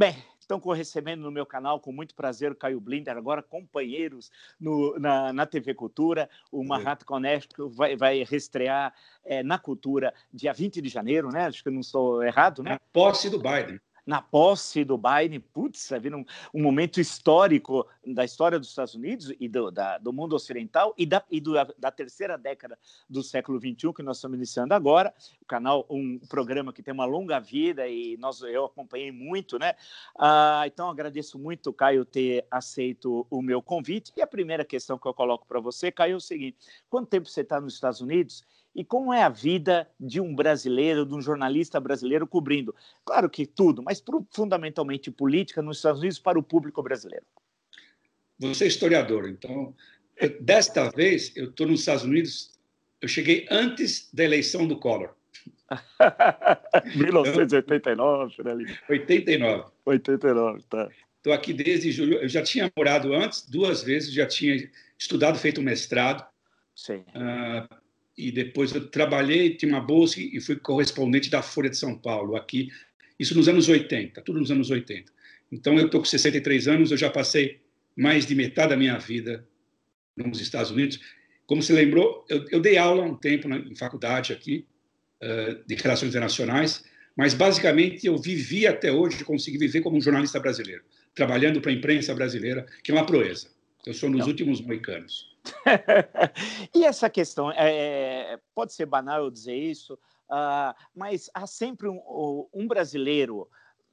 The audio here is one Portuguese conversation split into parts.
Bem, estão recebendo no meu canal com muito prazer o Caio Blinder, agora companheiros no, na, na TV Cultura. O Mahat Konesko vai, vai reestrear é, na Cultura dia 20 de janeiro, né? Acho que eu não estou errado, né? A posse do Biden na posse do Biden, putz, vindo um, um, momento histórico da história dos Estados Unidos e do, da, do mundo ocidental e, da, e do, da terceira década do século XXI que nós estamos iniciando agora. O canal, um programa que tem uma longa vida e nós, eu acompanhei muito, né? Ah, então, agradeço muito, Caio, ter aceito o meu convite. E a primeira questão que eu coloco para você, Caio, é o seguinte: quanto tempo você está nos Estados Unidos? E como é a vida de um brasileiro, de um jornalista brasileiro cobrindo? Claro que tudo, mas fundamentalmente política nos Estados Unidos para o público brasileiro. Você é historiador, então, eu, desta vez eu estou nos Estados Unidos, eu cheguei antes da eleição do Collor. 1989, né? 89. 89, tá. Estou aqui desde julho. Eu já tinha morado antes, duas vezes, já tinha estudado, feito um mestrado. Sim. Uh, e depois eu trabalhei, tinha uma bolsa e fui correspondente da Folha de São Paulo aqui. Isso nos anos 80, tudo nos anos 80. Então eu estou com 63 anos, eu já passei mais de metade da minha vida nos Estados Unidos. Como se lembrou, eu, eu dei aula um tempo na, em faculdade aqui uh, de relações internacionais, mas basicamente eu vivi até hoje, consegui viver como um jornalista brasileiro, trabalhando para a imprensa brasileira, que é uma proeza. Eu sou nos Não. últimos moicanos. e essa questão, é, pode ser banal eu dizer isso, uh, mas há sempre um, um brasileiro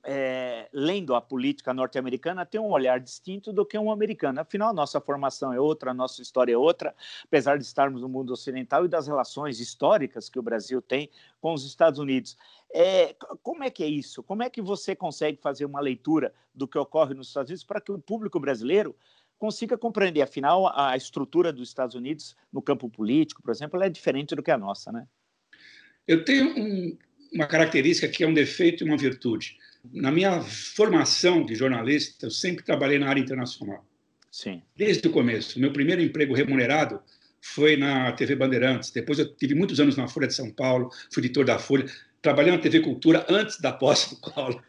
é, lendo a política norte-americana tem um olhar distinto do que um americano. Afinal, nossa formação é outra, nossa história é outra, apesar de estarmos no mundo ocidental e das relações históricas que o Brasil tem com os Estados Unidos. É, como é que é isso? Como é que você consegue fazer uma leitura do que ocorre nos Estados Unidos para que o público brasileiro consiga compreender. Afinal, a estrutura dos Estados Unidos no campo político, por exemplo, é diferente do que a nossa, né? Eu tenho um, uma característica que é um defeito e uma virtude. Na minha formação de jornalista, eu sempre trabalhei na área internacional. Sim. Desde o começo. Meu primeiro emprego remunerado foi na TV Bandeirantes. Depois eu tive muitos anos na Folha de São Paulo, fui editor da Folha. Trabalhei na TV Cultura antes da posse do Paulo.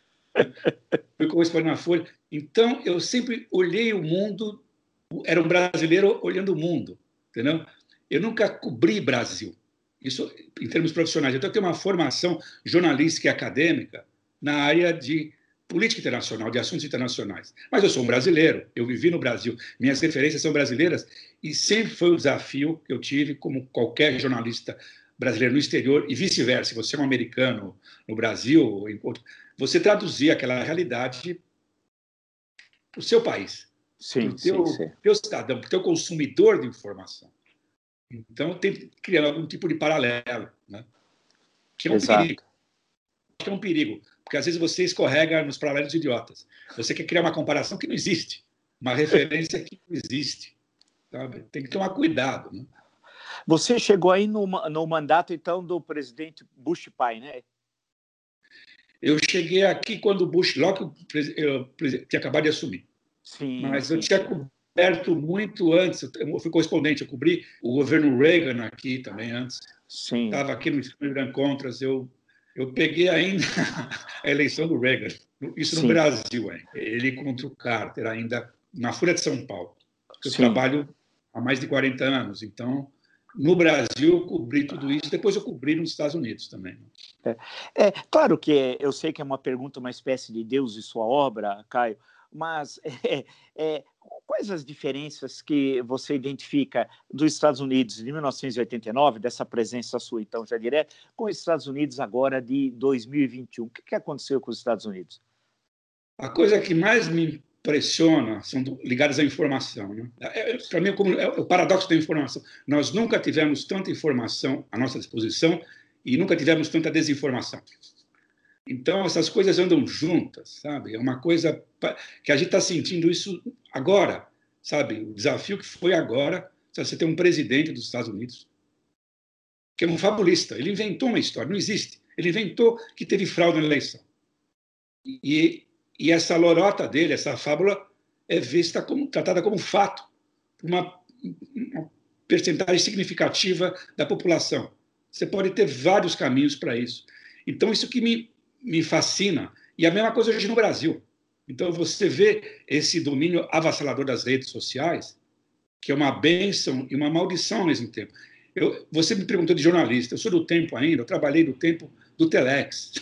Fui correspondente na Folha. Então, eu sempre olhei o mundo, era um brasileiro olhando o mundo, entendeu? Eu nunca cobri Brasil, isso em termos profissionais. Então, eu tenho uma formação jornalística e acadêmica na área de política internacional, de assuntos internacionais. Mas eu sou um brasileiro, eu vivi no Brasil, minhas referências são brasileiras e sempre foi o desafio que eu tive, como qualquer jornalista brasileiro no exterior e vice-versa. Se você é um americano no Brasil, você traduzir aquela realidade para o seu país, para o teu, sim, teu cidadão, para o teu consumidor de informação. Então, tem que criar algum tipo de paralelo, né? que é um Exato. perigo. Que é um perigo, porque às vezes você escorrega nos paralelos idiotas. Você quer criar uma comparação que não existe, uma referência que não existe. Sabe? Tem que tomar cuidado. Né? Você chegou aí no, no mandato, então, do presidente Bush pai, né? Eu cheguei aqui quando o Bush, logo que tinha acabado de assumir. Sim, Mas eu tinha coberto muito antes, eu fui correspondente, eu cobri o governo Reagan aqui também antes. Sim. Estava aqui no Instagram Contras, eu, eu peguei ainda a eleição do Reagan, isso no sim. Brasil, hein? ele contra o Carter, ainda na Folha de São Paulo. Eu sim. trabalho há mais de 40 anos, então no Brasil eu cobri tudo isso, depois eu cobri nos Estados Unidos também. É, é claro que eu sei que é uma pergunta, uma espécie de Deus e sua obra, Caio, mas é, é, quais as diferenças que você identifica dos Estados Unidos de 1989, dessa presença sua, então, já direto, com os Estados Unidos agora de 2021? O que, que aconteceu com os Estados Unidos? A coisa que mais me pressiona são ligadas à informação. Né? É, é Para mim, é, como, é o paradoxo da informação. Nós nunca tivemos tanta informação à nossa disposição e nunca tivemos tanta desinformação. Então, essas coisas andam juntas, sabe? É uma coisa que a gente está sentindo isso agora, sabe? O desafio que foi agora, você tem um presidente dos Estados Unidos que é um fabulista. Ele inventou uma história, não existe. Ele inventou que teve fraude na eleição. E e essa lorota dele, essa fábula, é vista como tratada como fato por uma, uma percentagem significativa da população. Você pode ter vários caminhos para isso. Então, isso que me, me fascina. E a mesma coisa hoje no Brasil. Então, você vê esse domínio avassalador das redes sociais, que é uma bênção e uma maldição ao mesmo tempo. Eu, você me perguntou de jornalista, eu sou do tempo ainda, eu trabalhei do tempo do Telex,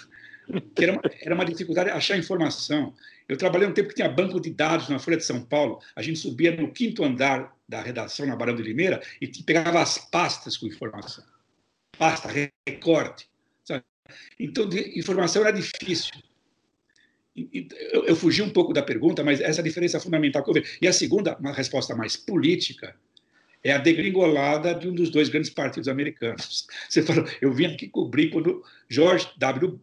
que era uma, era uma dificuldade achar informação. Eu trabalhei um tempo que tinha banco de dados na Folha de São Paulo, a gente subia no quinto andar da redação na Barão de Limeira e pegava as pastas com informação. Pasta, recorte. Sabe? Então, informação era difícil. Eu, eu fugi um pouco da pergunta, mas essa é diferença fundamental que eu vejo. E a segunda, uma resposta mais política, é a degringolada de um dos dois grandes partidos americanos. Você falou, eu vim aqui cobrir quando George W.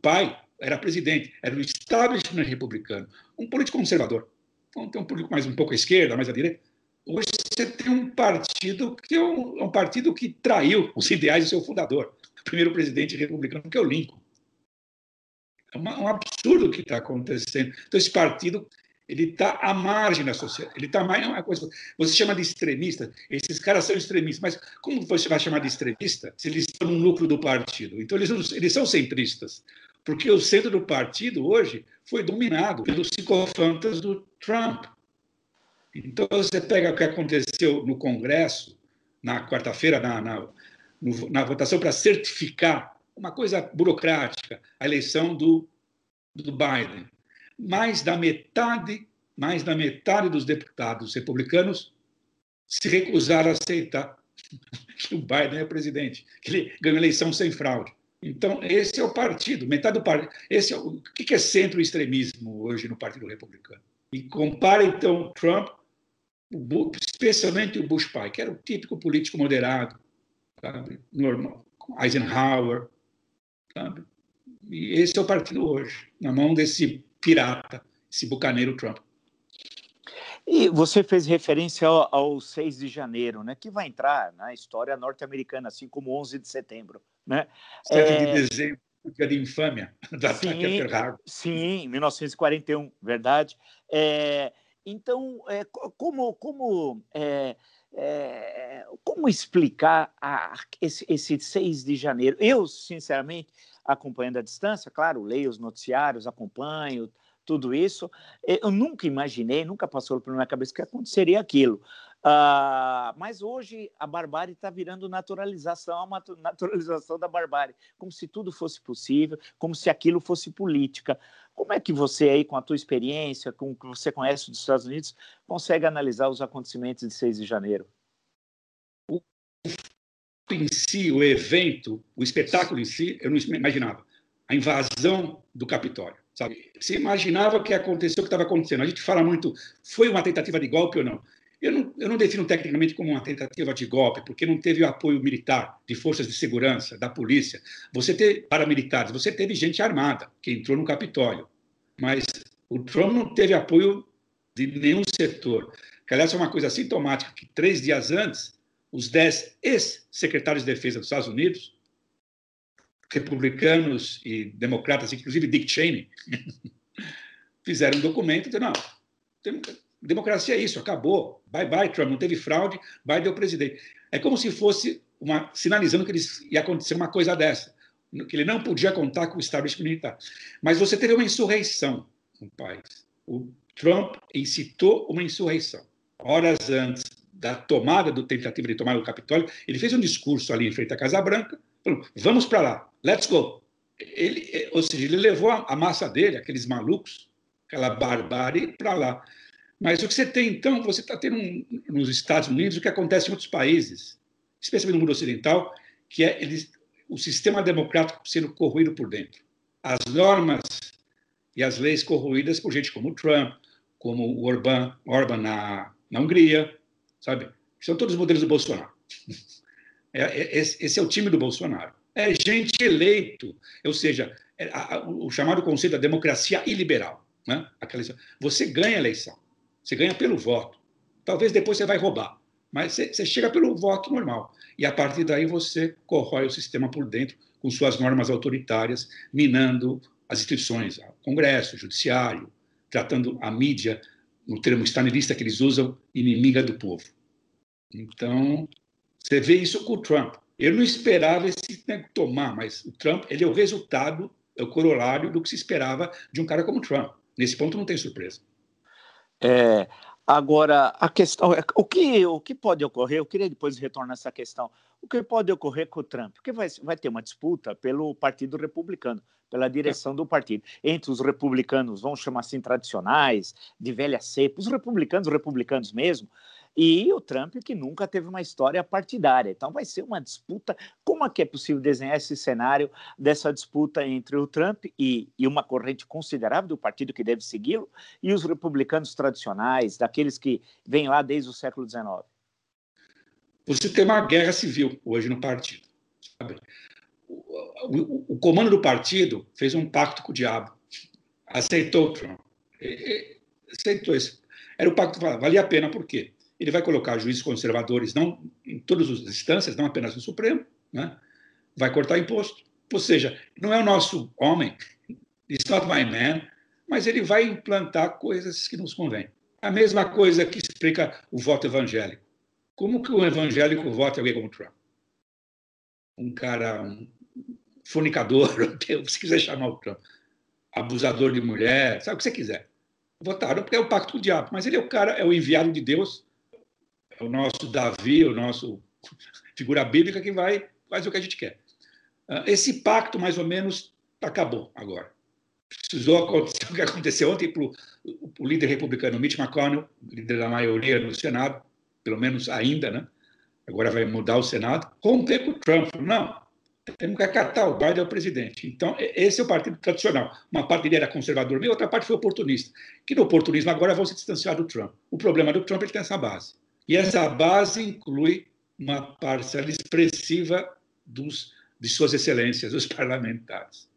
pai era presidente, era o establishment republicano, um político conservador. Então, tem um político mais um pouco à esquerda, mais à direita. Hoje você tem um partido que é um, um partido que traiu os ideais do seu fundador, o primeiro presidente republicano, que é o Lincoln. É uma, um absurdo o que está acontecendo. Então, esse partido ele está à margem da sociedade. Ele está mais uma coisa. Você chama de extremista. Esses caras são extremistas. Mas como você vai chamar de extremista se eles estão no núcleo do partido? Então eles, eles são centristas, porque o centro do partido hoje foi dominado pelos psicofantas do Trump. Então você pega o que aconteceu no Congresso na quarta-feira na, na, na votação para certificar uma coisa burocrática a eleição do, do Biden mais da metade, mais da metade dos deputados republicanos se recusaram a aceitar que o Biden é presidente, que ele ganhou eleição sem fraude. Então, esse é o partido, metade do partido. Esse é o, o que é centro-extremismo hoje no Partido Republicano? E compara, então, Trump, o, especialmente o Bush pai, que era o típico político moderado, sabe? normal, Eisenhower, sabe? E esse é o partido hoje, na mão desse pirata, esse bucaneiro Trump. E você fez referência ao, ao 6 de janeiro, né, que vai entrar na história norte-americana, assim como 11 de setembro. Né? 7 é... de dezembro, dia de infâmia da sim, Sim, 1941, verdade. É, então, é, como, como, é, é, como explicar a, esse, esse 6 de janeiro? Eu, sinceramente, acompanhando à distância, claro, leio os noticiários, acompanho tudo isso. Eu nunca imaginei, nunca passou pela minha cabeça que aconteceria aquilo. Uh, mas hoje a barbárie está virando naturalização, uma naturalização da barbárie, como se tudo fosse possível, como se aquilo fosse política. Como é que você aí, com a tua experiência, com o que você conhece dos Estados Unidos, consegue analisar os acontecimentos de 6 de janeiro? Em si, o evento, o espetáculo em si, eu não imaginava. A invasão do Capitólio, sabe? Você imaginava o que aconteceu, o que estava acontecendo. A gente fala muito, foi uma tentativa de golpe ou não? Eu não, eu não defino tecnicamente como uma tentativa de golpe, porque não teve o apoio militar, de forças de segurança, da polícia. Você teve paramilitares, você teve gente armada que entrou no Capitólio. Mas o Trump não teve apoio de nenhum setor. Que, aliás, é uma coisa sintomática, que três dias antes, os dez ex-secretários de defesa dos Estados Unidos, republicanos e democratas, inclusive Dick Cheney, fizeram um documento dizendo, não, democracia é isso, acabou, bye bye Trump, não teve fraude, é o presidente. É como se fosse uma, sinalizando que eles, ia acontecer uma coisa dessa, que ele não podia contar com o establishment militar. Mas você teve uma insurreição no país. O Trump incitou uma insurreição. Horas antes da tomada do tentativa de tomar o Capitólio, ele fez um discurso ali em frente à Casa Branca, vamos para lá, let's go. Ele, ou seja, ele levou a, massa dele, aqueles malucos, aquela barbárie, para lá. Mas o que você tem, então, você está tendo um, nos Estados Unidos o que acontece em outros países, especialmente no mundo ocidental, que é eles, o sistema democrático sendo corroído por dentro. As normas e as leis corroídas por gente como Trump, como o Orbán, na, na Hungria, sabe? São todos os modelos do Bolsonaro. É, é, esse é o time do Bolsonaro. É gente eleito, ou seja, é, o chamado conceito da democracia iliberal. Né? Aquela, você ganha a eleição, você ganha pelo voto. Talvez depois você vai roubar, mas você, você chega pelo voto normal. E a partir daí você corrói o sistema por dentro com suas normas autoritárias, minando as instituições, o Congresso, o Judiciário, tratando a mídia no termo stalinista que eles usam, inimiga do povo. Então, você vê isso com o Trump. Eu não esperava esse tomar, mas o Trump ele é o resultado, é o corolário do que se esperava de um cara como o Trump. Nesse ponto não tem surpresa. É, agora, a questão é o que, o que pode ocorrer, eu queria depois retornar essa questão, o que pode ocorrer com o Trump? Porque vai, vai ter uma disputa pelo Partido Republicano, pela direção do partido, entre os republicanos, vamos chamar assim, tradicionais, de velha cepa, os republicanos, os republicanos mesmo, e o Trump, que nunca teve uma história partidária. Então, vai ser uma disputa. Como é que é possível desenhar esse cenário dessa disputa entre o Trump e, e uma corrente considerável do partido que deve segui-lo e os republicanos tradicionais, daqueles que vêm lá desde o século XIX? Você tem uma guerra civil hoje no partido. Sabe? O, o, o comando do partido fez um pacto com o diabo, aceitou o Trump, aceitou isso. Era o pacto, valia a pena, por quê? Ele vai colocar juízes conservadores não em todas as instâncias, não apenas no Supremo, né? vai cortar imposto. Ou seja, não é o nosso homem, it's not my man, mas ele vai implantar coisas que nos convêm. A mesma coisa que explica o voto evangélico. Como que um evangélico vota alguém como Trump? Um cara, um fornicador, se quiser chamar o Trump, abusador de mulher, sabe o que você quiser. Votaram porque é o pacto com o diabo, mas ele é o cara, é o enviado de Deus o nosso Davi, o nosso figura bíblica que vai fazer o que a gente quer. Ah, esse pacto, mais ou menos, acabou agora. Precisou acontecer o que aconteceu ontem para o líder republicano Mitch McConnell, líder da maioria no Senado, pelo menos ainda, né? agora vai mudar o Senado, romper com o Trump. Não, temos que acatar, o Biden é o presidente. Então, esse é o partido tradicional. Uma parte dele era conservador, e outra parte foi oportunista. Que no oportunismo agora vão se distanciar do Trump. O problema do Trump é que tem essa base. E essa base inclui uma parcela expressiva dos, de suas excelências, os parlamentares.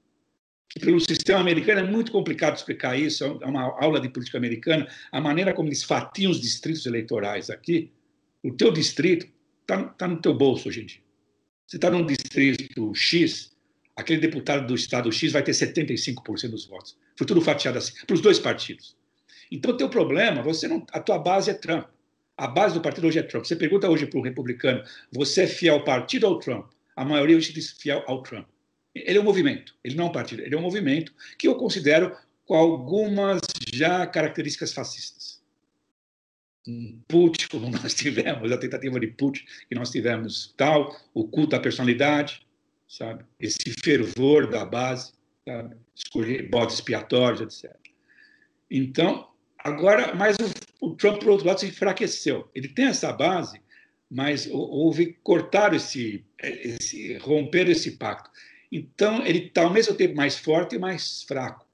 Que pelo sistema americano é muito complicado explicar isso, é uma aula de política americana, a maneira como eles fatiam os distritos eleitorais aqui, o teu distrito está tá no teu bolso hoje em dia. Você está num distrito X, aquele deputado do estado X vai ter 75% dos votos. Foi tudo fatiado assim, para os dois partidos. Então, o teu problema, você não, a tua base é Trump. A base do partido hoje é Trump. Você pergunta hoje para um republicano: você é fiel ao partido ou ao Trump? A maioria hoje diz fiel ao Trump. Ele é um movimento, ele não é um partido, ele é um movimento que eu considero com algumas já características fascistas. Um put, como nós tivemos, a tentativa de put que nós tivemos, tal, o culto à personalidade, sabe? Esse fervor da base, sabe? Escolher bodes expiatórios, etc. Então, Agora, mas o, o, Trump, por outro lado, se enfraqueceu. Ele tem essa base, mas houve cortar esse, esse romper esse pacto. Então, ele está ao mesmo tempo mais forte e mais fraco.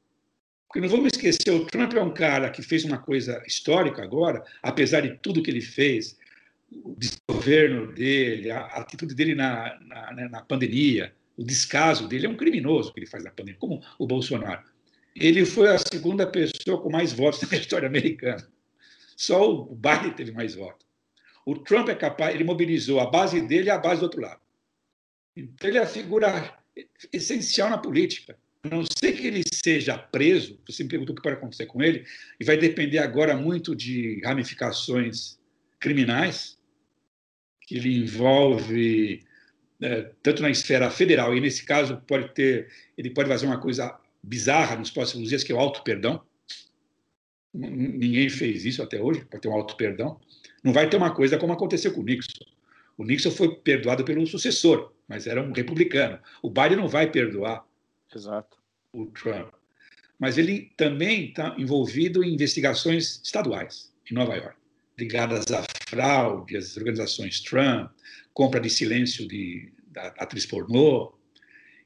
Porque não vamos esquecer, o Trump é um cara que fez uma coisa histórica agora, apesar de tudo que ele fez, o desgoverno dele, a atitude dele na, na, né, na pandemia, o descaso dele, é um criminoso que ele faz na pandemia, como o Bolsonaro ele foi a segunda pessoa com mais votos na história americana. Só o Biden teve mais votos. O Trump é capaz, ele mobilizou a base dele e a base do outro lado. Então, ele é a figura essencial na política. A não ser que ele seja preso, você me perguntou o que pode acontecer com ele, e vai depender agora muito de ramificações criminais, que ele envolve é, tanto na esfera federal, e nesse caso pode ter, ele pode fazer uma coisa bizarra nos próximos dias, que é o auto-perdão. Ninguém fez isso até hoje, para ter um auto-perdão. Não vai ter uma coisa como aconteceu com o Nixon. O Nixon foi perdoado pelo sucessor, mas era um republicano. O Biden não vai perdoar Exato. o Trump. Mas ele também está envolvido em investigações estaduais em Nova York, ligadas à fraude, às organizações Trump, compra de silêncio de, da atriz pornô.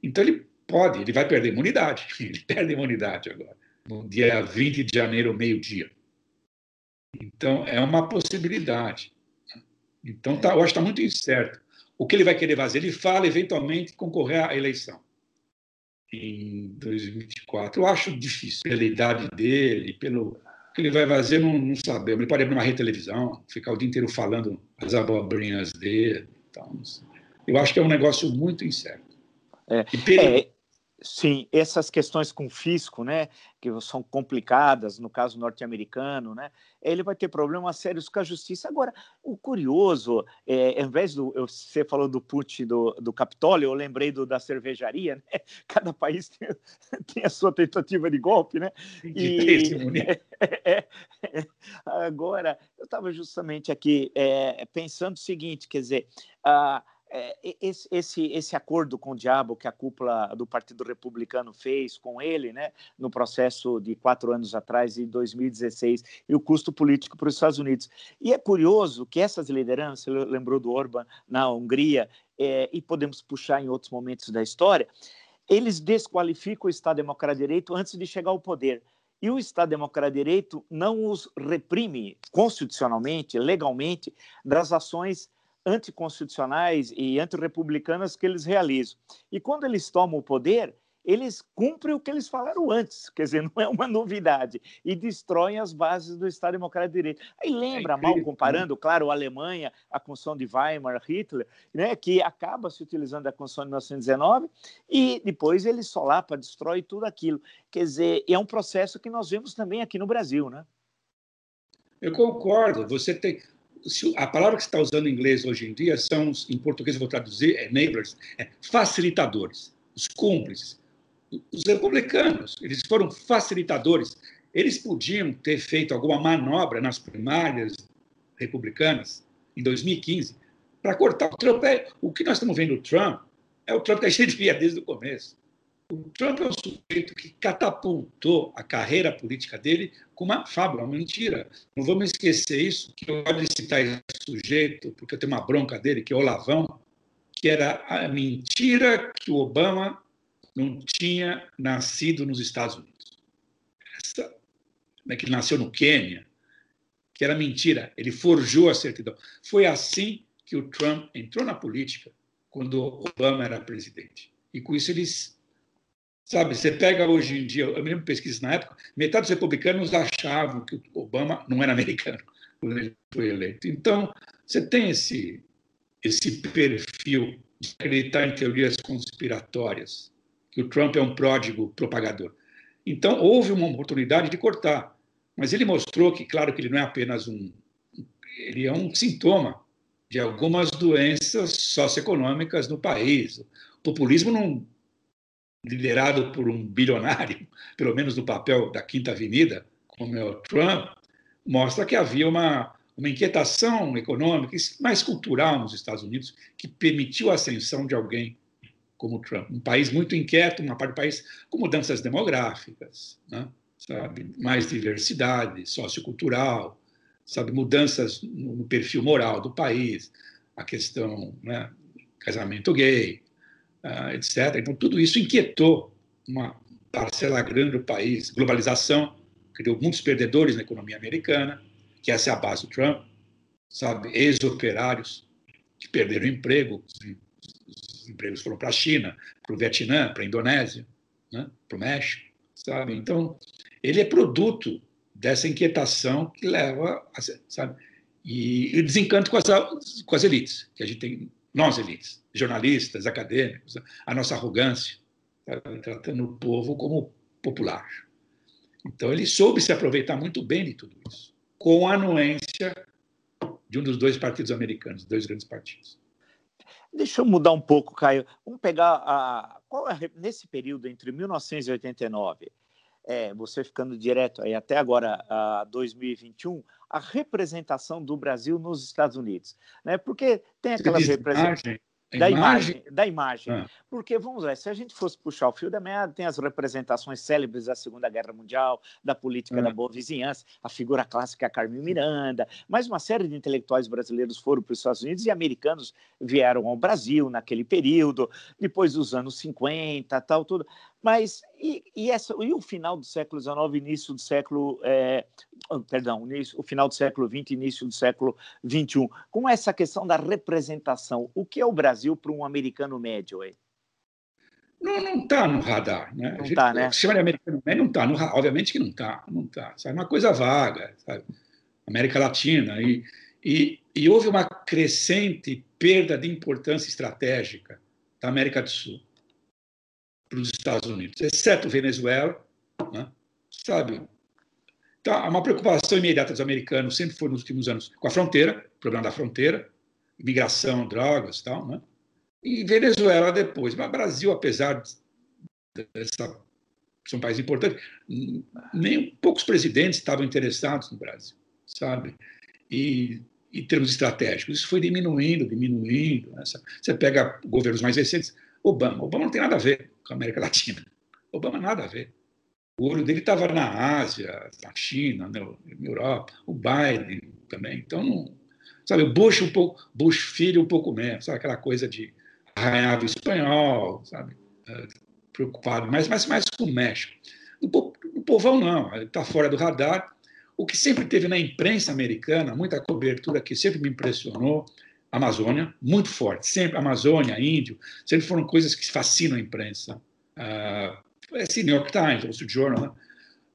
Então ele Pode, ele vai perder imunidade. Ele perde imunidade agora, no dia 20 de janeiro, meio-dia. Então, é uma possibilidade. Então, tá, eu acho que está muito incerto. O que ele vai querer fazer? Ele fala, eventualmente, concorrer à eleição em 2024. Eu acho difícil, pela idade dele, pelo o que ele vai fazer, não, não sabemos. Ele pode abrir uma rede televisão, ficar o dia inteiro falando as abobrinhas dele. Então, eu acho que é um negócio muito incerto. É, é, Sim, essas questões com fisco, né, que são complicadas no caso norte-americano, né, ele vai ter problemas sérios com a justiça. Agora, o curioso, é, ao invés do você falou do put do, do Capitólio, eu lembrei do da cervejaria, né? Cada país tem, tem a sua tentativa de golpe, né? E, é, é, agora, eu estava justamente aqui é, pensando o seguinte, quer dizer, a é, esse, esse, esse acordo com o diabo que a cúpula do Partido Republicano fez com ele, né, no processo de quatro anos atrás, em 2016, e o custo político para os Estados Unidos. E é curioso que essas lideranças, lembrou do Orban na Hungria, é, e podemos puxar em outros momentos da história, eles desqualificam o Estado Democrata de Direito antes de chegar ao poder. E o Estado Democrata de Direito não os reprime constitucionalmente, legalmente, das ações anticonstitucionais e antirrepublicanas que eles realizam. E quando eles tomam o poder, eles cumprem o que eles falaram antes, quer dizer, não é uma novidade, e destroem as bases do Estado Democrático de Direito. Aí lembra, é mal né? comparando, claro, a Alemanha, a Constituição de Weimar, Hitler, né, que acaba se utilizando a Constituição de 1919 e depois ele solapa, destrói tudo aquilo. Quer dizer, é um processo que nós vemos também aqui no Brasil, né? Eu concordo. Você tem a palavra que você está usando em inglês hoje em dia são, em português eu vou traduzir, enablers, é facilitadores, os cúmplices. Os republicanos, eles foram facilitadores. Eles podiam ter feito alguma manobra nas primárias republicanas em 2015 para cortar o Trump. É, o que nós estamos vendo o Trump é o Trump que a gente via desde o começo. O Trump é um sujeito que catapultou a carreira política dele com uma fábula, uma mentira. Não vamos esquecer isso, que eu gosto de citar esse sujeito, porque eu tenho uma bronca dele, que é o Lavão, que era a mentira que o Obama não tinha nascido nos Estados Unidos. Essa, né, que ele nasceu no Quênia, que era mentira. Ele forjou a certidão. Foi assim que o Trump entrou na política quando Obama era presidente. E com isso eles Sabe, você pega hoje em dia, eu me lembro de pesquisas na época, metade dos republicanos achavam que o Obama não era americano quando ele foi eleito. Então, você tem esse, esse perfil de acreditar em teorias conspiratórias, que o Trump é um pródigo propagador. Então, houve uma oportunidade de cortar, mas ele mostrou que, claro, que ele não é apenas um. Ele é um sintoma de algumas doenças socioeconômicas no país. O populismo não liderado por um bilionário, pelo menos no papel da Quinta Avenida, como é o Trump, mostra que havia uma, uma inquietação econômica, mais cultural nos Estados Unidos, que permitiu a ascensão de alguém como Trump. Um país muito inquieto, uma parte do país com mudanças demográficas, né? sabe? mais diversidade sociocultural, sabe? mudanças no perfil moral do país, a questão né? casamento gay, uh, etc. Então, tudo isso inquietou uma parcela grande do país. Globalização criou muitos perdedores na economia americana, que essa é a base do Trump, sabe? Ex-operários que perderam emprego, os empregos foram para a China, para o Vietnã, para a Indonésia, né? para o México, sabe? Então, ele é produto dessa inquietação que leva, a, sabe? E, e desencanto com as, com as elites, que a gente tem nós elites, jornalistas, acadêmicos, a nossa arrogância, tratando o povo como popular. Então ele soube se aproveitar muito bem de tudo isso, com a anuência de um dos dois partidos americanos, dois grandes partidos. Deixa eu mudar um pouco, Caio. Vamos pegar a, é, nesse período entre 1989 é, você ficando direto aí até agora, a 2021, a representação do Brasil nos Estados Unidos, né? Porque tem aquelas representações da imagem, imagem da imagem. Ah. Porque, vamos lá, se a gente fosse puxar o fio da meada, tem as representações célebres da Segunda Guerra Mundial, da política ah. da boa vizinhança, a figura clássica é a Carmen Miranda, mas uma série de intelectuais brasileiros foram para os Estados Unidos e americanos vieram ao Brasil naquele período, depois dos anos 50, tal, tudo. Mas e, e, essa, e o final do século XIX, início do século, é, perdão, início, o final do século XX, início do século XXI, com essa questão da representação, o que é o Brasil para um americano médio aí? Não está no radar, né? Não está, né? Chama de americano médio, não está, obviamente que não está, não está. É uma coisa vaga, sabe? América Latina e, e, e houve uma crescente perda de importância estratégica da América do Sul para os Estados Unidos, exceto Venezuela, né? sabe? Então, uma preocupação imediata dos americanos sempre foi nos últimos anos com a fronteira, problema da fronteira, migração, drogas e tal, né? E Venezuela depois. Mas Brasil, apesar dessa ser um país importante, nem poucos presidentes estavam interessados no Brasil, sabe? E em termos estratégicos, isso foi diminuindo, diminuindo. Né? Você pega governos mais recentes, Obama. Obama não tem nada a ver com a América Latina. Obama nada a ver. O olho dele estava na Ásia, na China, na Europa. O Biden também. Então, não, sabe, o Bush um pouco, Bush filho um pouco menos, sabe aquela coisa de arranhado espanhol, sabe, é, preocupado, mas, mas mais com o México. O, povão não, está fora do radar. O que sempre teve na imprensa americana, muita cobertura que sempre me impressionou, Amazônia, muito forte. Sempre Amazônia, Índio, sempre foram coisas que fascinam a imprensa. Uh, esse New York Times, Wall Street Journal, né?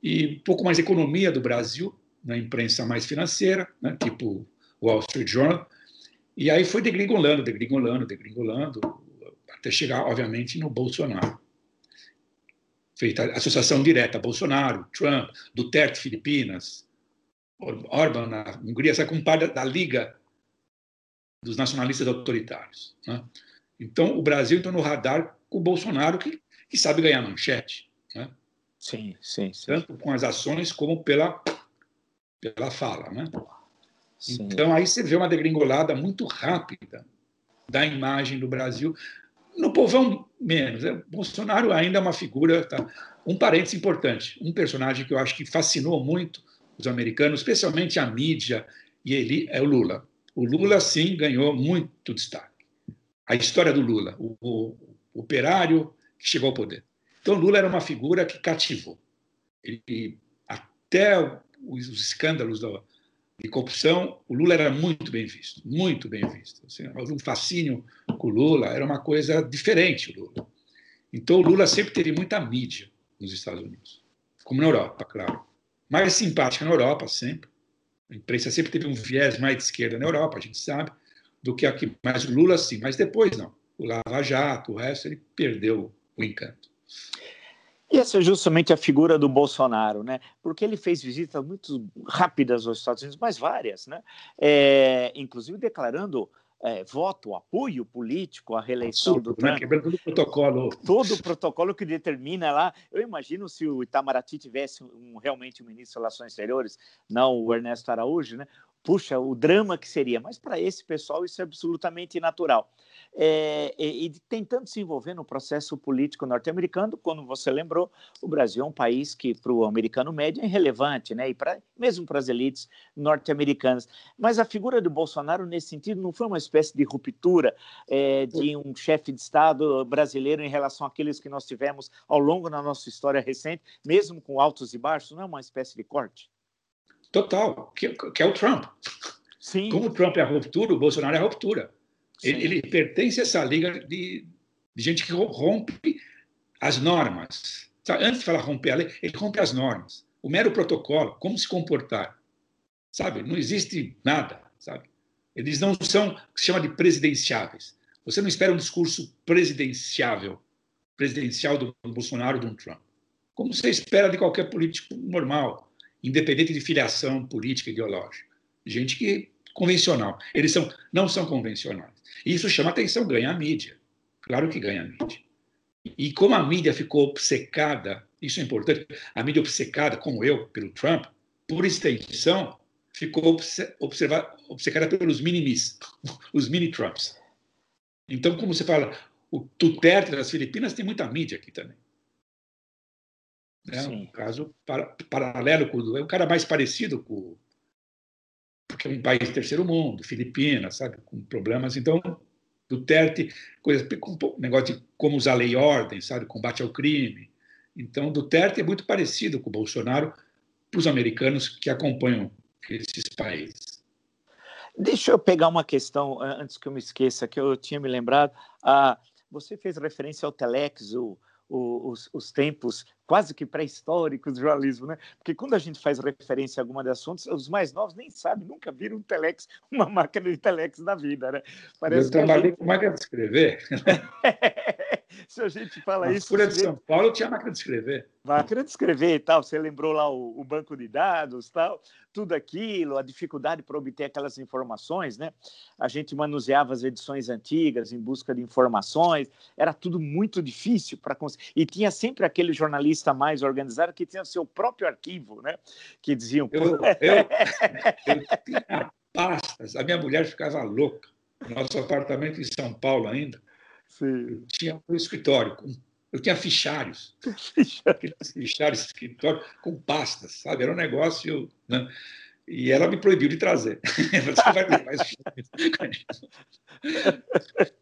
e um pouco mais economia do Brasil, na imprensa mais financeira, né? tipo Wall Street Journal. E aí foi degringolando, degringolando, degringolando, até chegar, obviamente, no Bolsonaro. Feita associação direta, Bolsonaro, Trump, Duterte, Filipinas, Orban na Hungria, essa compadre da Liga dos nacionalistas autoritários. Né? Então, o Brasil entrou no radar com o Bolsonaro, que, que sabe ganhar manchete. Né? Sim, sim, sim. Tanto com as ações como pela, pela fala. Né? Então, aí você vê uma degringolada muito rápida da imagem do Brasil. No povão, menos. Né? Bolsonaro ainda é uma figura. Tá? Um parênteses importante: um personagem que eu acho que fascinou muito os americanos, especialmente a mídia, e ele é o Lula. O Lula, sim, ganhou muito destaque. A história do Lula, o, o, operário que chegou ao poder. Então, Lula era uma figura que cativou. Ele, até os, os escândalos do, de corrupção, o Lula era muito bem visto, muito bem visto. Assim, houve um fascínio com o Lula, era uma coisa diferente o Lula. Então, o Lula sempre teve muita mídia nos Estados Unidos, como na Europa, claro. Mais simpática na Europa, sempre. A imprensa sempre teve um viés mais de esquerda na Europa, a gente sabe, do que aqui. Mas o Lula, sim. Mas depois, não. O Lava Jato, o resto, ele perdeu o encanto. E essa é justamente a figura do Bolsonaro, né? Porque ele fez visitas muito rápidas aos Estados Unidos, mas várias, né? É, inclusive declarando é, voto, apoio político à reeleição do né? Trump. Quebrando todo o protocolo. Todo o protocolo que determina lá. Eu imagino se o Itamaraty tivesse um, realmente um ministro de Relações Exteriores, não o Ernesto Araújo, né? puxa, o drama que seria. Mas para esse pessoal isso é absolutamente natural. É, e, e, tentando se envolver no processo político norte-americano, quando você lembrou, o Brasil é um país que para o americano médio é irrelevante, né? E pra, mesmo para as elites norte-americanas. Mas a figura do Bolsonaro nesse sentido não foi uma espécie de ruptura é, de um chefe de Estado brasileiro em relação àqueles que nós tivemos ao longo da nossa história recente, mesmo com altos e baixos, não é uma espécie de corte? Total, que, que é o Trump. Sim. Como o Trump é a ruptura, o Bolsonaro é a ruptura. Ele, ele, pertence a essa liga de, de, gente que rompe as normas. Sabe? Antes de falar romper a lei, ele rompe as normas. O mero protocolo, como se comportar. Sabe? Não existe nada. Sabe? Eles não são o que se chama de presidenciáveis. Você não espera um discurso presidenciável, presidencial do Bolsonaro ou do Trump. Como você espera de qualquer político normal independente de filiação política ideológica. Gente que convencional. Eles são, não são convencionais. E isso chama atenção, ganha a mídia. Claro que ganha a mídia. E como a mídia ficou obcecada, isso é importante, a mídia obcecada, como eu, pelo Trump, por extensão, ficou observa, obcecada pelos mini-mis, os mini-Trumps. Então, como você fala, o Duterte das Filipinas tem muita mídia aqui também. É um caso para, paralelo com o. É um cara mais parecido com. Porque é um país terceiro mundo, Filipinas, sabe? Com problemas. Então, Duterte, coisa, com negócio de como usar lei e ordem, sabe? Combate ao crime. Então, Duterte é muito parecido com o Bolsonaro para os americanos que acompanham esses países. Deixa eu pegar uma questão antes que eu me esqueça, que eu tinha me lembrado. Ah, você fez referência ao Telex, o, os, os, tempos quase que pré-históricos do jornalismo, né? Porque quando a gente faz referência a alguma de assuntos, os mais novos nem sabem, nunca viram um telex, uma máquina de telex na vida, né? Parece Eu trabalhei gente... com máquina de escrever. Se a gente fala Na isso. Folha de São Paulo tinha máquina de escrever. Máquina de escrever e tal. Você lembrou lá o, o banco de dados, tal, tudo aquilo, a dificuldade para obter aquelas informações, né? A gente manuseava as edições antigas em busca de informações, era tudo muito difícil para conseguir. E tinha sempre aquele jornalista mais organizado que tinha seu próprio arquivo, né? Que diziam. Eu, eu, eu tinha pastas, a minha mulher ficava louca. Nosso apartamento em São Paulo ainda Sim. tinha um escritório, com, eu tinha fichários, fichários de escritório com pastas, sabe? Era um negócio. Né? E ela me proibiu de trazer. Você vai levar isso.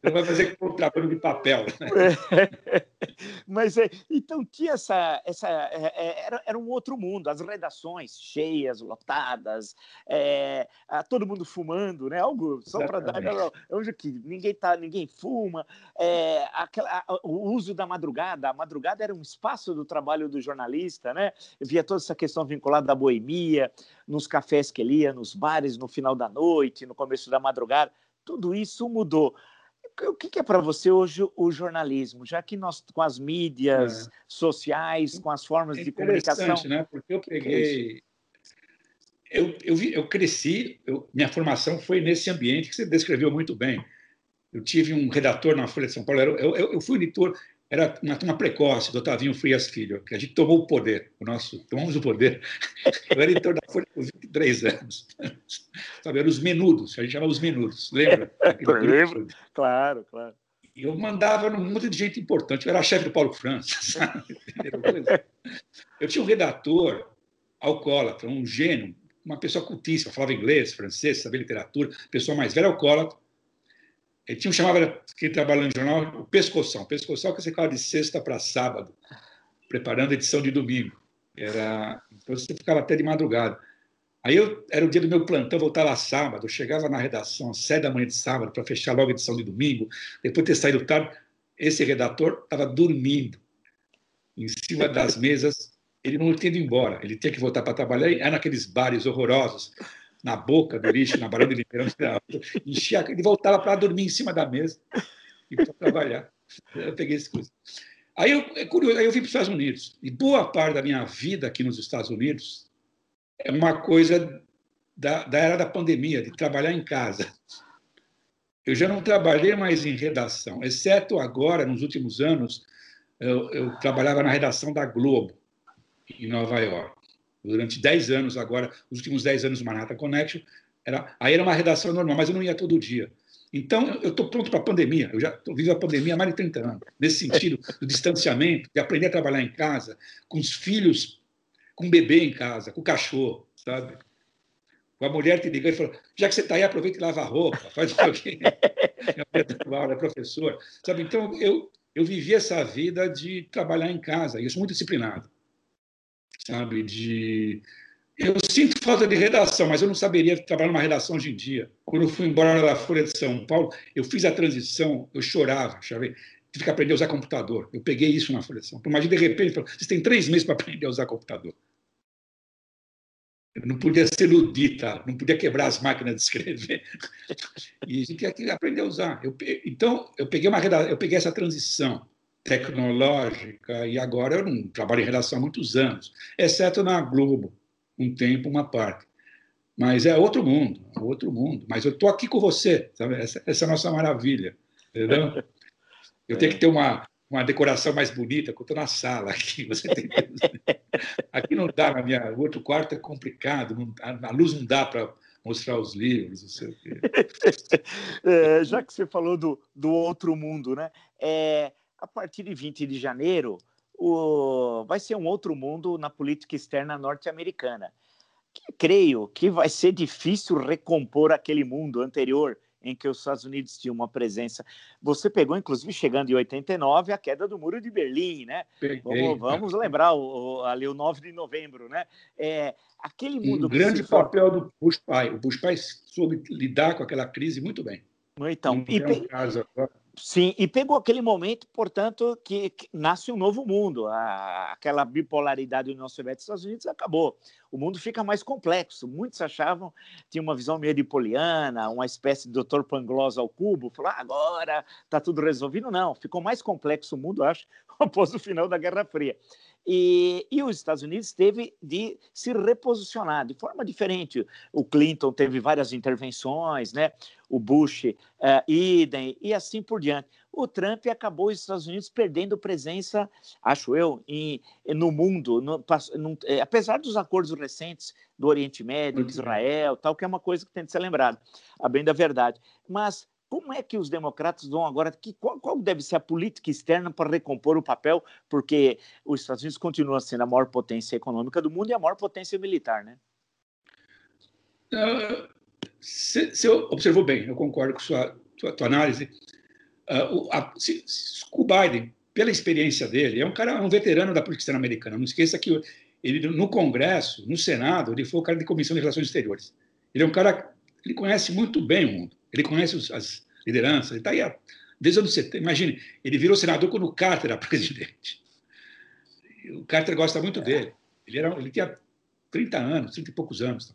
Não vai fazer contrabando de papel. Né? Mas é, então tinha essa, essa é, é, era, era um outro mundo. As redações cheias, lotadas, é, todo mundo fumando, né? Algo só para dar onde que ninguém tá, ninguém fuma. É, aquela, o uso da madrugada. A madrugada era um espaço do trabalho do jornalista, né? Eu via toda essa questão vinculada à boemia, nos cafés que ele ia, nos bares no final da noite, no começo da madrugada. Tudo isso mudou. O que é para você hoje o jornalismo? Já que nós, com as mídias é. sociais, com as formas é de comunicação. né? Porque eu é peguei. eu, eu, eu cresci, eu, minha formação foi nesse ambiente que você descreveu muito bem. Eu tive um redator na Folha de São Paulo, eu, eu, eu fui editor, era uma turma precoce do Otavinho Frias Filho, que a gente tomou o poder, o nosso, tomamos o poder. Eu era editor da Folha por 23 anos. Sabe, eram os menudos, a gente chamava os menudos, lembra? lembro, claro, claro. E eu mandava num monte de gente importante, eu era chefe do Paulo França, sabe? Eu tinha um redator alcoólatra, um gênio, uma pessoa cultíssima, falava inglês, francês, sabia literatura, pessoa mais velha, alcoólatra, ele tinha um chamava, que trabalhava no jornal, o pescoção. Pescoção que você ficava de sexta para sábado, preparando a edição de domingo. Era, então você ficava até de madrugada. Aí eu, era o dia do meu plantão, voltava sábado, eu chegava na redação às sete da manhã de sábado para fechar logo a edição de domingo. Depois de ter saído tarde, esse redator estava dormindo em cima das mesas. Ele não tinha ido embora, ele tinha que voltar para trabalhar. Era naqueles bares horrorosos na boca do lixo, na Barão de Ribeirão, enchia, ele voltava para dormir em cima da mesa e para trabalhar. Eu peguei esse coisa. Aí eu, é curioso, aí eu vim para os Estados Unidos. E boa parte da minha vida aqui nos Estados Unidos é uma coisa da, da era da pandemia, de trabalhar em casa. Eu já não trabalhei mais em redação, exceto agora, nos últimos anos, eu, eu trabalhava na redação da Globo, em Nova York durante 10 anos agora, os últimos 10 anos do Manhattan Connection, era, aí era uma redação normal, mas eu não ia todo dia. Então, eu estou pronto para a pandemia. Eu já vivendo a pandemia há mais de 30 anos. Nesse sentido, do distanciamento, de aprender a trabalhar em casa, com os filhos, com o bebê em casa, com o cachorro, sabe? Com a mulher te ligando e falando, já que você está aí, aproveita e lava a roupa, faz o que Minha mulher é professor. Sabe? Então, eu, eu vivi essa vida de trabalhar em casa, e eu sou muito disciplinado sabe? De eu sinto falta de redação, mas eu não saberia trabalhar numa redação hoje em dia. Quando eu fui embora da Folha de São Paulo, eu fiz a transição, eu chorava, sabe? tive que aprender a usar computador. Eu peguei isso na Folha de São Paulo. Mas de repente, vocês têm três meses para aprender a usar computador. Eu não podia ser ludita, não podia quebrar as máquinas de escrever. E a gente tinha que aprender a usar. Eu, então, eu peguei, uma, eu peguei essa transição tecnológica, e agora eu não trabalho em redação há muitos anos, exceto na Globo, um tempo, uma parte. Mas é outro mundo, é outro mundo. Mas eu estou aqui com você, sabe? Essa, essa, é a nossa maravilha, entendeu? Eu tenho que ter uma, uma decoração mais bonita, que eu estou na sala aqui, você tem Aqui não dá, na minha, o outro quarto é complicado, não, a, a luz não dá para mostrar os livros, não sei o quê. É, já que você falou do, do outro mundo, né? É, a partir de 20 de janeiro, o, vai ser um outro mundo na política externa norte-americana. Creio que vai ser difícil recompor aquele mundo anterior em que os Estados Unidos tinham uma presença. Você pegou, inclusive, chegando em 89, a queda do Muro de Berlim, né? Vamos, vamos, lembrar o, o, ali o 9 de novembro, né? É, aquele mundo. Um grande papel do Bush pai. O Bush pai soube lidar com aquela crise muito bem. Então, e, um caso agora Sim, e pegou aquele momento, portanto, que, que nasce um novo mundo. A, aquela bipolaridade União Soviética e Estados Unidos acabou. O mundo fica mais complexo. Muitos achavam, tinha uma visão meio de poliana, uma espécie de Dr. Pangloss ao cubo, falou, ah, agora está tudo resolvido. Não, ficou mais complexo o mundo, acho, após o final da Guerra Fria. E, e, os Estados Unidos teve de se reposicionar de forma diferente. O Clinton teve várias intervenções, né? o Bush, uh, idem, e assim por diante. O Trump acabou os Estados Unidos perdendo presença, acho eu, em, no mundo, no, no, é, apesar dos acordos recentes do Oriente Médio, de uhum. Israel, tal, que é uma coisa que tem de ser lembrada, a bem da verdade. Mas como é que os democratas vão agora? Que, qual, qual, deve ser a política externa para recompor o papel? Porque os Estados Unidos continuam sendo a maior potência econômica do mundo e a maior potência militar, né? Uh, você observou bem, eu concordo com sua tua análise. Uh, o, a, se, se, o Biden, pela experiência dele, é um cara, um veterano da política externa americana. Não esqueça que ele no Congresso, no Senado, ele foi o cara de comissão de relações exteriores. Ele é um cara, ele conhece muito bem o mundo. Ele conhece os, as lideranças, ele está aí há, desde os anos 70. Imagine, ele virou senador quando o Carter era presidente. O Carter gosta muito dele. Ele, era, ele tinha 30 anos, 30 e poucos anos.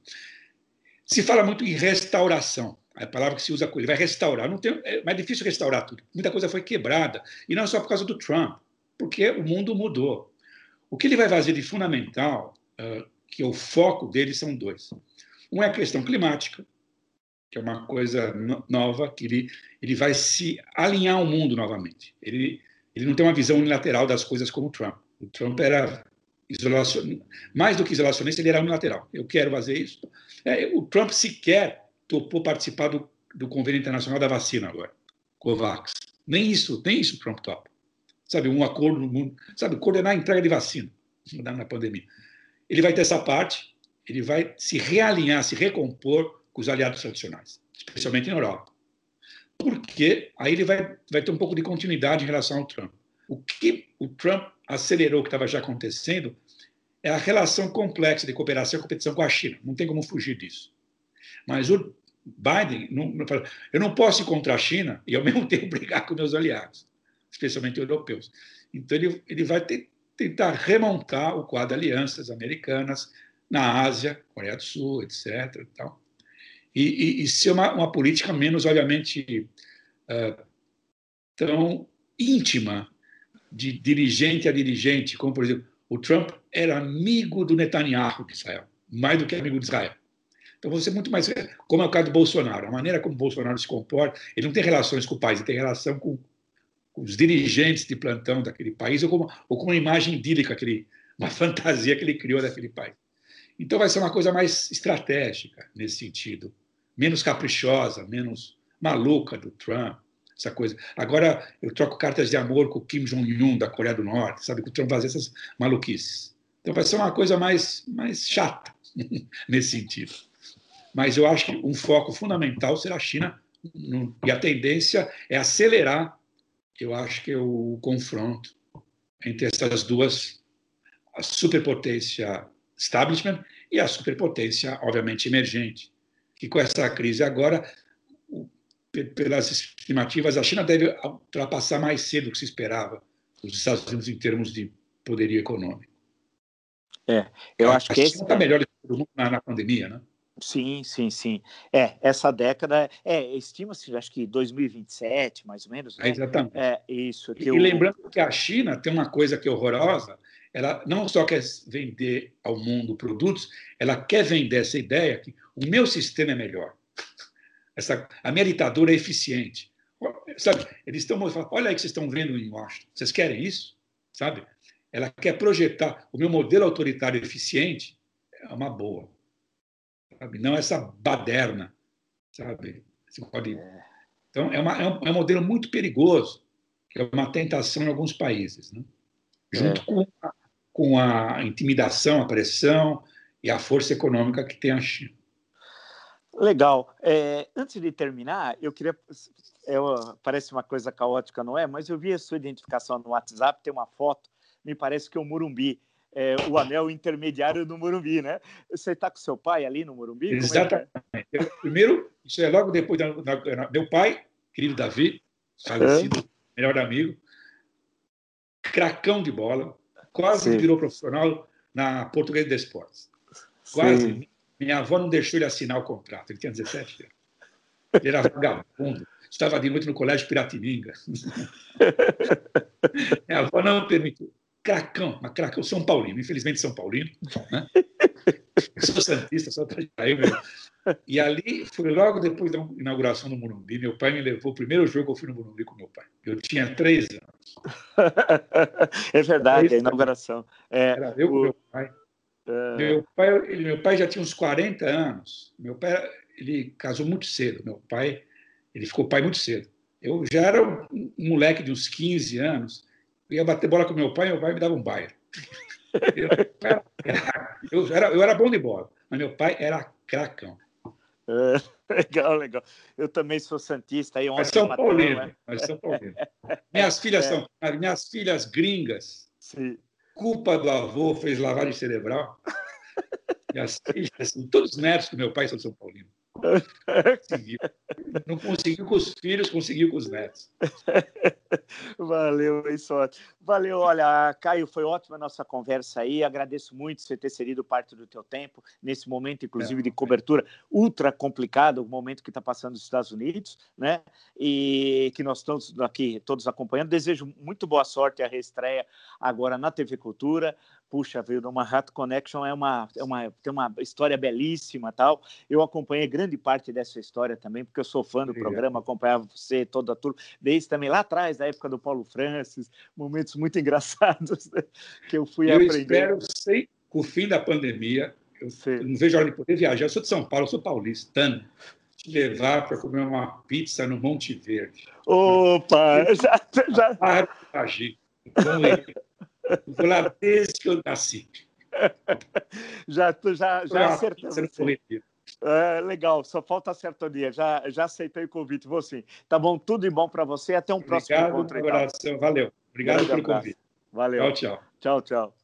Se fala muito em restauração. A palavra que se usa, ele vai restaurar. Não tem, é mais difícil restaurar tudo. Muita coisa foi quebrada. E não só por causa do Trump, porque o mundo mudou. O que ele vai fazer de fundamental, uh, que é o foco dele, são dois. Um é a questão climática, que é uma coisa nova, que ele, ele vai se alinhar ao mundo novamente. Ele, ele não tem uma visão unilateral das coisas como o Trump. O Trump era isolacionista, mais do que isolacionista, ele era unilateral. Eu quero fazer isso. É, o Trump sequer topou participar do, do Convênio Internacional da Vacina agora, COVAX. Nem isso, nem isso o Trump topa. Sabe, um acordo no mundo, sabe, coordenar a entrega de vacina na pandemia. Ele vai ter essa parte, ele vai se realinhar, se recompor com os aliados tradicionais, especialmente na Europa. Porque aí ele vai, vai ter um pouco de continuidade em relação ao Trump. O que o Trump acelerou, que estava já acontecendo, é a relação complexa de cooperação e competição com a China. Não tem como fugir disso. Mas o Biden, não, eu não posso ir contra a China e ao mesmo tempo brigar com meus aliados, especialmente europeus. Então ele, ele vai ter, tentar remontar o quadro de alianças americanas na Ásia, Coreia do Sul, etc. Tal e, e, e ser uma, uma, política menos, obviamente, uh, tão íntima de dirigente a dirigente, como, por exemplo, o Trump era amigo do Netanyahu de Israel, mais do que amigo de Israel. Então, você muito mais. Como é o caso do Bolsonaro, a maneira como Bolsonaro se comporta, ele não tem relações com o país, ele tem relação com, com os dirigentes de plantão daquele país, ou com, ou com uma imagem idílica, aquele, uma fantasia que ele criou daquele país. Então vai ser uma coisa mais estratégica nesse sentido, menos caprichosa, menos maluca do Trump, essa coisa. Agora eu troco cartas de amor com o Kim Jong-un da Coreia do Norte, sabe que o Trump faz essas maluquices. Então vai ser uma coisa mais mais chata nesse sentido. Mas eu acho que um foco fundamental será a China e a tendência é acelerar, eu acho que o confronto entre essas duas, a superpotência establishment e a superpotência, obviamente, emergente. Que com essa crise agora, pelas estimativas, a China deve ultrapassar mais cedo do que se esperava os Estados Unidos em termos de poderio econômico. É, eu a, acho que a China está melhor do mundo na, na pandemia, né? Sim, sim, sim. É, essa década, é, estima-se, acho que 2027, mais ou menos. Né? É, exatamente. É, isso. e, eu... e lembrando que a China tem uma coisa que é horrorosa, ela não só quer vender ao mundo produtos, ela quer vender essa ideia que o meu sistema é melhor. Essa, a minha ditadura é eficiente. Sabe, eles estão falando, olha aí que vocês estão vendo em Washington. Vocês querem isso? Sabe? Ela quer projetar o meu modelo autoritário eficiente é uma boa. Sabe? Não essa baderna, sabe? Pode... Então, é, uma, é, um, é um modelo muito perigoso, que é uma tentação em alguns países. Né? Junto é. com a, com a intimidação, a pressão e a força econômica que tem a China. Legal. É, antes de terminar, eu queria. É, parece uma coisa caótica, não é? Mas eu vi a sua identificação no WhatsApp, tem uma foto, me parece que é o Murumbi. É, o anel intermediário do Morumbi, né? Você está com seu pai ali no Morumbi? Exatamente. É primeiro, isso é logo depois da, da, meu pai, querido Davi, falecido, é. melhor amigo, cracão de bola, quase Sim. virou profissional na Portuguesa de Esportes. Quase. Sim. Minha avó não deixou ele assinar o contrato, ele tinha 17 anos. Ele era vagabundo, estava de noite no colégio Piratininga. Minha avó não permitiu. Cracão, uma cracão, São Paulino, infelizmente São Paulino. Né? Eu sou Santista, só para aí mesmo. E ali foi logo depois da inauguração do Morumbi. Meu pai me levou. O primeiro jogo eu fui no Morumbi com meu pai. Eu tinha três anos. É verdade, três a inauguração. É, Era eu com meu pai. É... Meu pai, ele, meu pai já tinha uns 40 anos. Meu pai ele casou muito cedo. Meu pai ele ficou pai muito cedo. Eu já era um moleque de uns 15 anos. Eu ia bater bola com meu pai, meu pai me dava um baile. Eu, eu, era, eu era bom de bola, mas meu pai era cracão. É, legal, legal. Eu também sou santista. Aí São Paulino, né? mas São Paulino. Minhas filhas é. são minhas filhas gringas. Sim. Culpa do avô fez lavagem cerebral. Minhas filhas, todos os netos do meu pai são São Paulino. Conseguiu. Não conseguiu com os filhos, conseguiu com os netos. Valeu, isso ótimo. Valeu, olha, Caio, foi ótima a nossa conversa aí. Agradeço muito você ter cedido parte do teu tempo nesse momento, inclusive, de cobertura ultra complicado, o momento que está passando nos Estados Unidos, né? E que nós estamos aqui todos acompanhando. Desejo muito boa sorte a reestreia agora na TV Cultura puxa, veio uma Rat Connection é uma, é uma tem uma história belíssima, tal. Eu acompanhei grande parte dessa história também, porque eu sou fã do Obrigado. programa, acompanhava você toda a turma, desde também lá atrás, da época do Paulo Francis, momentos muito engraçados né, que eu fui eu aprender. Eu espero, sei, com o fim da pandemia, eu, eu não vejo a hora de poder viajar. Eu sou de São Paulo, eu sou paulistano te levar para comer uma pizza no Monte Verde. Opa! Já, já... Ah, com ele. Vou lá desde que eu nasci. já, tu já, já acertou. É, legal, só falta acertar o dia. Já, já aceitei o convite, vou sim. Tá bom, tudo de bom para você. Até um Obrigado, próximo encontro. Obrigado, valeu. Obrigado pelo abraço. convite. Valeu. Tchau, tchau. Tchau, tchau.